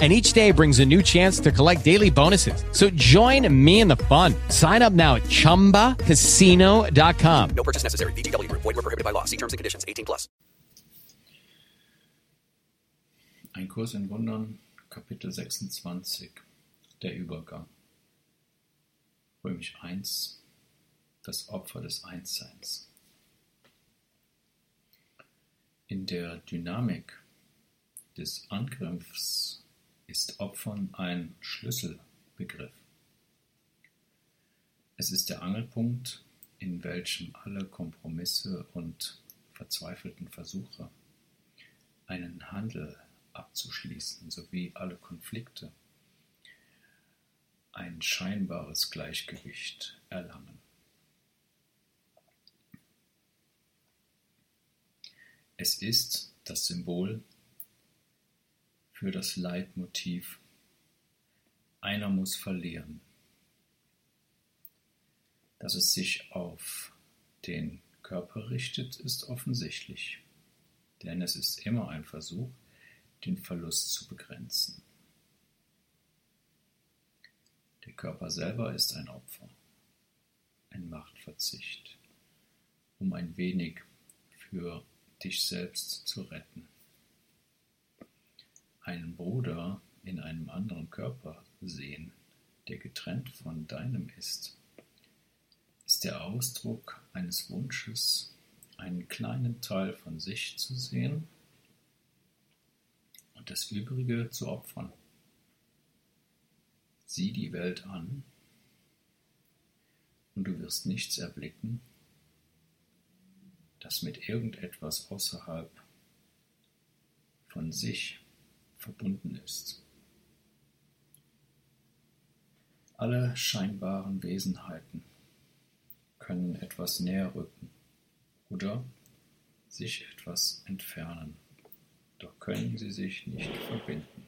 and each day brings a new chance to collect daily bonuses. So join me in the fun. Sign up now at ChumbaCasino.com. No purchase necessary. VGW. Void were prohibited by law. See terms and conditions. 18 plus. Ein Kurs in Wundern, Kapitel 26, der Übergang. Römisch 1, das Opfer des Einsseins. In der Dynamik des Angriffs ist Opfern ein Schlüsselbegriff. Es ist der Angelpunkt, in welchem alle Kompromisse und verzweifelten Versuche, einen Handel abzuschließen, sowie alle Konflikte ein scheinbares Gleichgewicht erlangen. Es ist das Symbol für das Leitmotiv Einer muss verlieren. Dass es sich auf den Körper richtet, ist offensichtlich, denn es ist immer ein Versuch, den Verlust zu begrenzen. Der Körper selber ist ein Opfer, ein Machtverzicht, um ein wenig für dich selbst zu retten einen Bruder in einem anderen Körper sehen, der getrennt von deinem ist, ist der Ausdruck eines Wunsches, einen kleinen Teil von sich zu sehen und das Übrige zu opfern. Sieh die Welt an und du wirst nichts erblicken, das mit irgendetwas außerhalb von sich verbunden ist. Alle scheinbaren Wesenheiten können etwas näher rücken oder sich etwas entfernen, doch können sie sich nicht verbinden.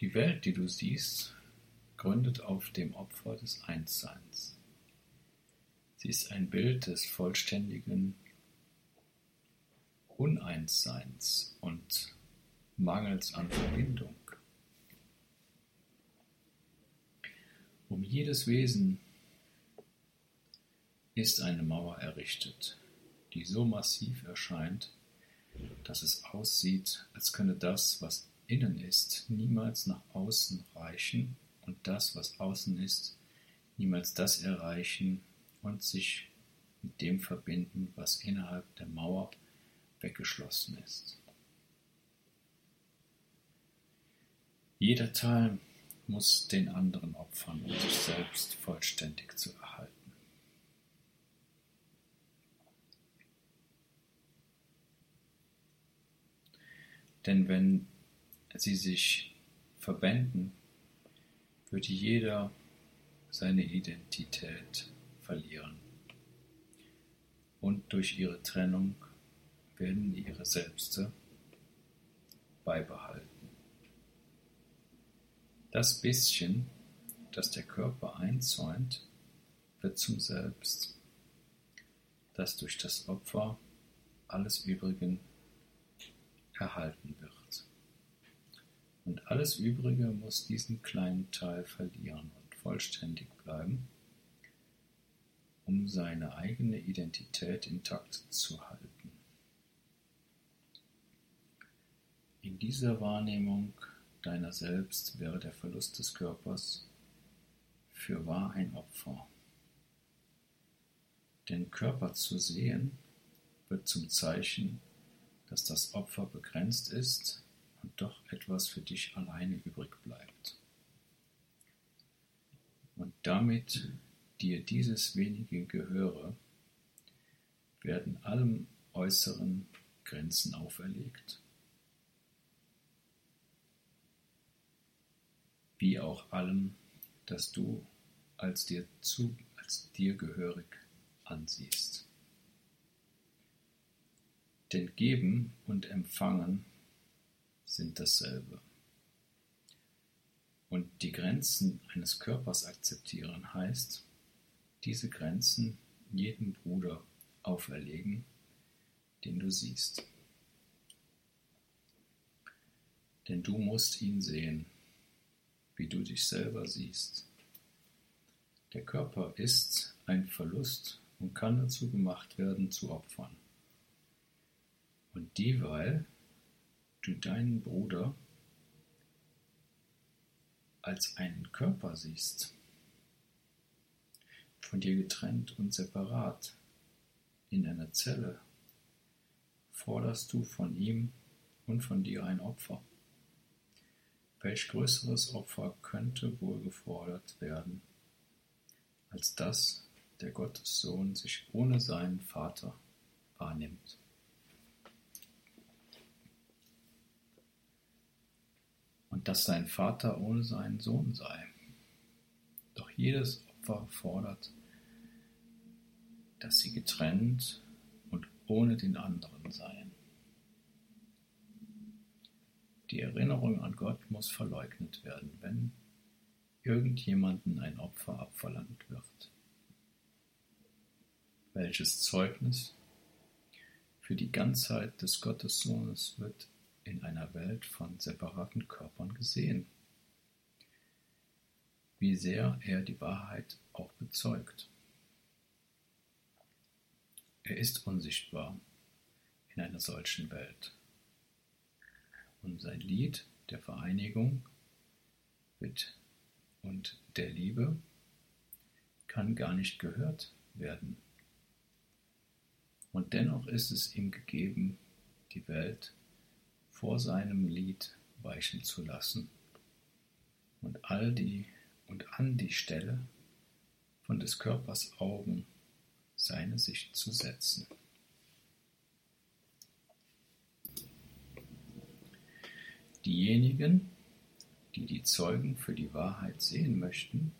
Die Welt, die du siehst, gründet auf dem Opfer des Einsseins. Sie ist ein Bild des vollständigen Uneinsseins und Mangels an Verbindung. Um jedes Wesen ist eine Mauer errichtet, die so massiv erscheint, dass es aussieht, als könne das, was innen ist, niemals nach außen reichen und das, was außen ist, niemals das erreichen und sich mit dem verbinden, was innerhalb der Mauer weggeschlossen ist. Jeder Teil muss den anderen opfern, um sich selbst vollständig zu erhalten. Denn wenn sie sich verbänden, würde jeder seine Identität verlieren und durch ihre Trennung werden ihre Selbste beibehalten. Das bisschen, das der Körper einzäunt, wird zum Selbst, das durch das Opfer alles Übrigen erhalten wird. Und alles Übrige muss diesen kleinen Teil verlieren und vollständig bleiben, um seine eigene Identität intakt zu halten. In dieser Wahrnehmung deiner selbst wäre der Verlust des Körpers fürwahr ein Opfer. Den Körper zu sehen wird zum Zeichen, dass das Opfer begrenzt ist und doch etwas für dich alleine übrig bleibt. Und damit dir dieses wenige gehöre, werden allem Äußeren Grenzen auferlegt, wie auch allem, das du als dir, zu, als dir gehörig ansiehst. Denn Geben und Empfangen sind dasselbe. Und die Grenzen eines Körpers akzeptieren heißt, diese Grenzen jedem Bruder auferlegen, den du siehst. Denn du musst ihn sehen, wie du dich selber siehst. Der Körper ist ein Verlust und kann dazu gemacht werden zu Opfern. Und dieweil du deinen Bruder als einen Körper siehst, von dir getrennt und separat, in einer Zelle, forderst du von ihm und von dir ein Opfer. Welch größeres Opfer könnte wohl gefordert werden, als das der Gottessohn sich ohne seinen Vater wahrnimmt? Und dass sein Vater ohne seinen Sohn sei. Doch jedes Opfer fordert dass sie getrennt und ohne den anderen seien. Die Erinnerung an Gott muss verleugnet werden, wenn irgendjemanden ein Opfer abverlangt wird. Welches Zeugnis für die Ganzheit des Gottessohnes wird in einer Welt von separaten Körpern gesehen? Wie sehr er die Wahrheit auch bezeugt. Er ist unsichtbar in einer solchen Welt. Und sein Lied der Vereinigung mit und der Liebe kann gar nicht gehört werden. Und dennoch ist es ihm gegeben, die Welt vor seinem Lied weichen zu lassen und all die und an die Stelle von des Körpers Augen seine Sicht zu setzen. Diejenigen, die die Zeugen für die Wahrheit sehen möchten,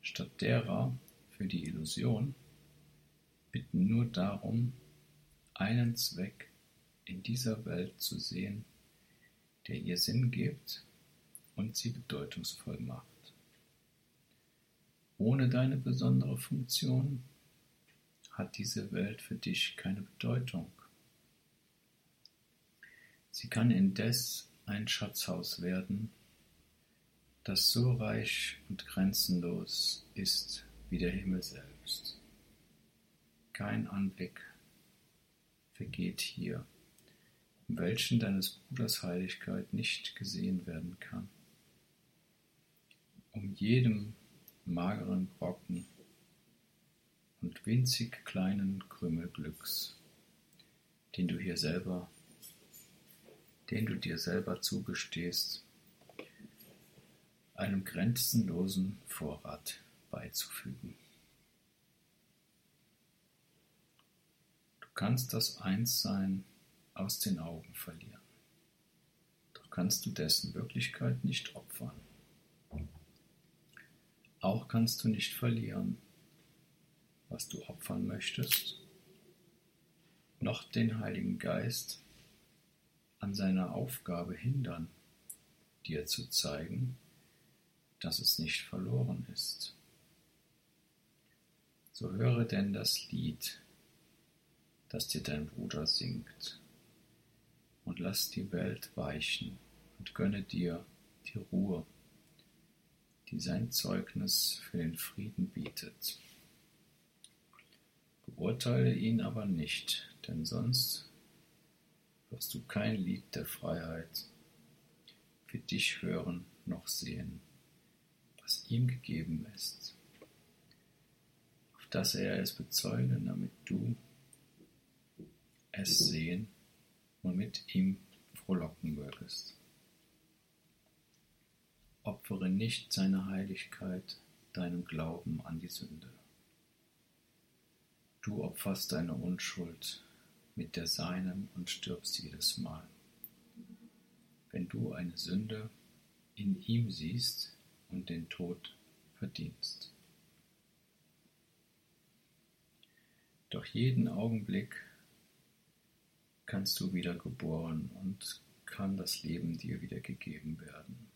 statt derer für die Illusion, bitten nur darum, einen Zweck in dieser Welt zu sehen, der ihr Sinn gibt und sie bedeutungsvoll macht. Ohne deine besondere Funktion hat diese Welt für dich keine Bedeutung. Sie kann indes ein Schatzhaus werden, das so reich und grenzenlos ist wie der Himmel selbst. Kein Anblick vergeht hier, in welchen deines Bruders Heiligkeit nicht gesehen werden kann. Um jedem mageren Brocken und winzig kleinen Krümel Glücks, den du hier selber, den du dir selber zugestehst, einem grenzenlosen Vorrat beizufügen. Du kannst das Einssein aus den Augen verlieren, doch kannst du dessen Wirklichkeit nicht opfern. Auch kannst du nicht verlieren, was du opfern möchtest, noch den Heiligen Geist an seiner Aufgabe hindern, dir zu zeigen, dass es nicht verloren ist. So höre denn das Lied, das dir dein Bruder singt, und lass die Welt weichen und gönne dir die Ruhe, die sein Zeugnis für den Frieden bietet. Urteile ihn aber nicht, denn sonst wirst du kein Lied der Freiheit für dich hören noch sehen, was ihm gegeben ist. Auf dass er es bezeuge, damit du es sehen und mit ihm frohlocken mögest. Opfere nicht seine Heiligkeit deinem Glauben an die Sünde. Du opferst deine Unschuld mit der seinen und stirbst jedes Mal. Wenn du eine Sünde in ihm siehst und den Tod verdienst. Doch jeden Augenblick kannst du wieder geboren und kann das Leben dir wieder gegeben werden.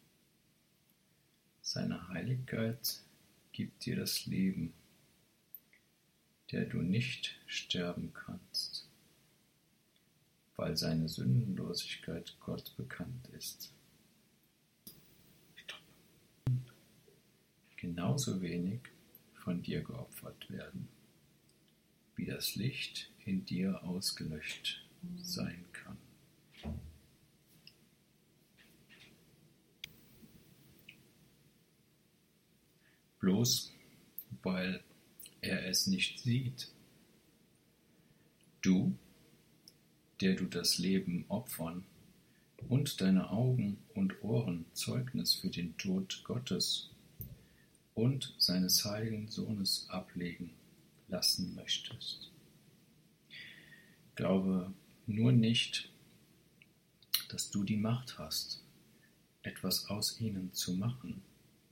Seine Heiligkeit gibt dir das Leben, der du nicht sterben kannst, weil seine Sündenlosigkeit Gott bekannt ist. Genauso wenig von dir geopfert werden, wie das Licht in dir ausgelöscht sein kann. Bloß weil er es nicht sieht. Du, der du das Leben opfern und deine Augen und Ohren Zeugnis für den Tod Gottes und seines heiligen Sohnes ablegen lassen möchtest. Glaube nur nicht, dass du die Macht hast, etwas aus ihnen zu machen,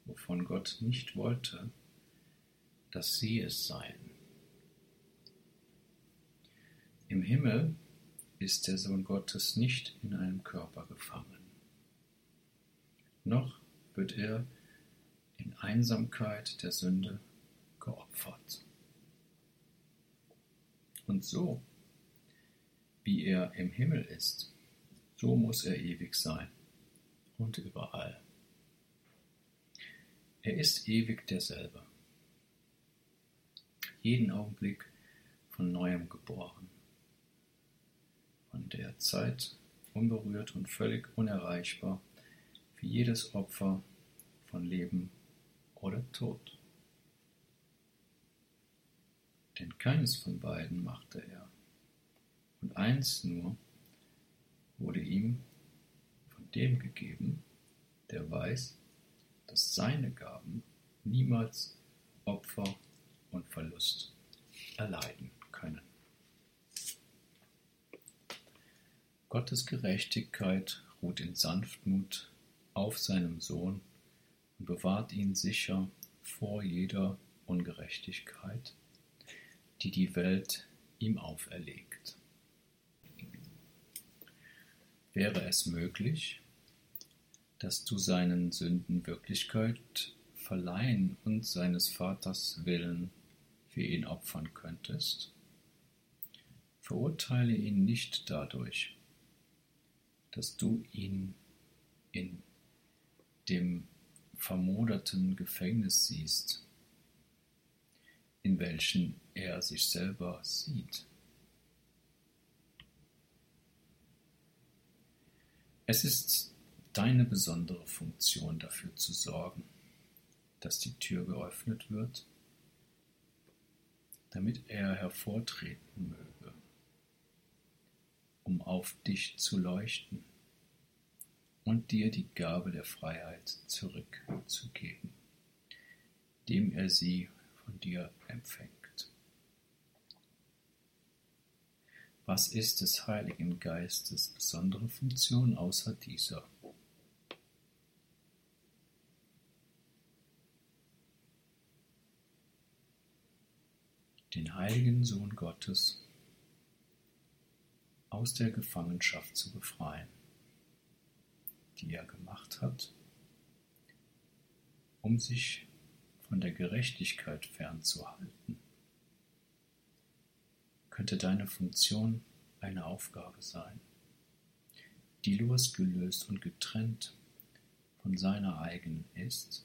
wovon Gott nicht wollte, dass sie es seien. Im Himmel ist der Sohn Gottes nicht in einem Körper gefangen, noch wird er in Einsamkeit der Sünde geopfert. Und so, wie er im Himmel ist, so muss er ewig sein und überall. Er ist ewig derselbe jeden Augenblick von neuem geboren. Von der Zeit unberührt und völlig unerreichbar wie jedes Opfer von Leben oder Tod. Denn keines von beiden machte er. Und eins nur wurde ihm von dem gegeben, der weiß, dass seine Gaben niemals Opfer und Verlust erleiden können. Gottes Gerechtigkeit ruht in Sanftmut auf seinem Sohn und bewahrt ihn sicher vor jeder Ungerechtigkeit, die die Welt ihm auferlegt. Wäre es möglich, dass du seinen Sünden Wirklichkeit verleihen und seines Vaters Willen für ihn opfern könntest, verurteile ihn nicht dadurch, dass du ihn in dem vermoderten Gefängnis siehst, in welchen er sich selber sieht. Es ist deine besondere Funktion dafür zu sorgen, dass die Tür geöffnet wird damit er hervortreten möge, um auf dich zu leuchten und dir die Gabe der Freiheit zurückzugeben, dem er sie von dir empfängt. Was ist des Heiligen Geistes besondere Funktion außer dieser? den heiligen Sohn Gottes aus der Gefangenschaft zu befreien, die er gemacht hat, um sich von der Gerechtigkeit fernzuhalten. Könnte deine Funktion eine Aufgabe sein, die losgelöst und getrennt von seiner eigenen ist?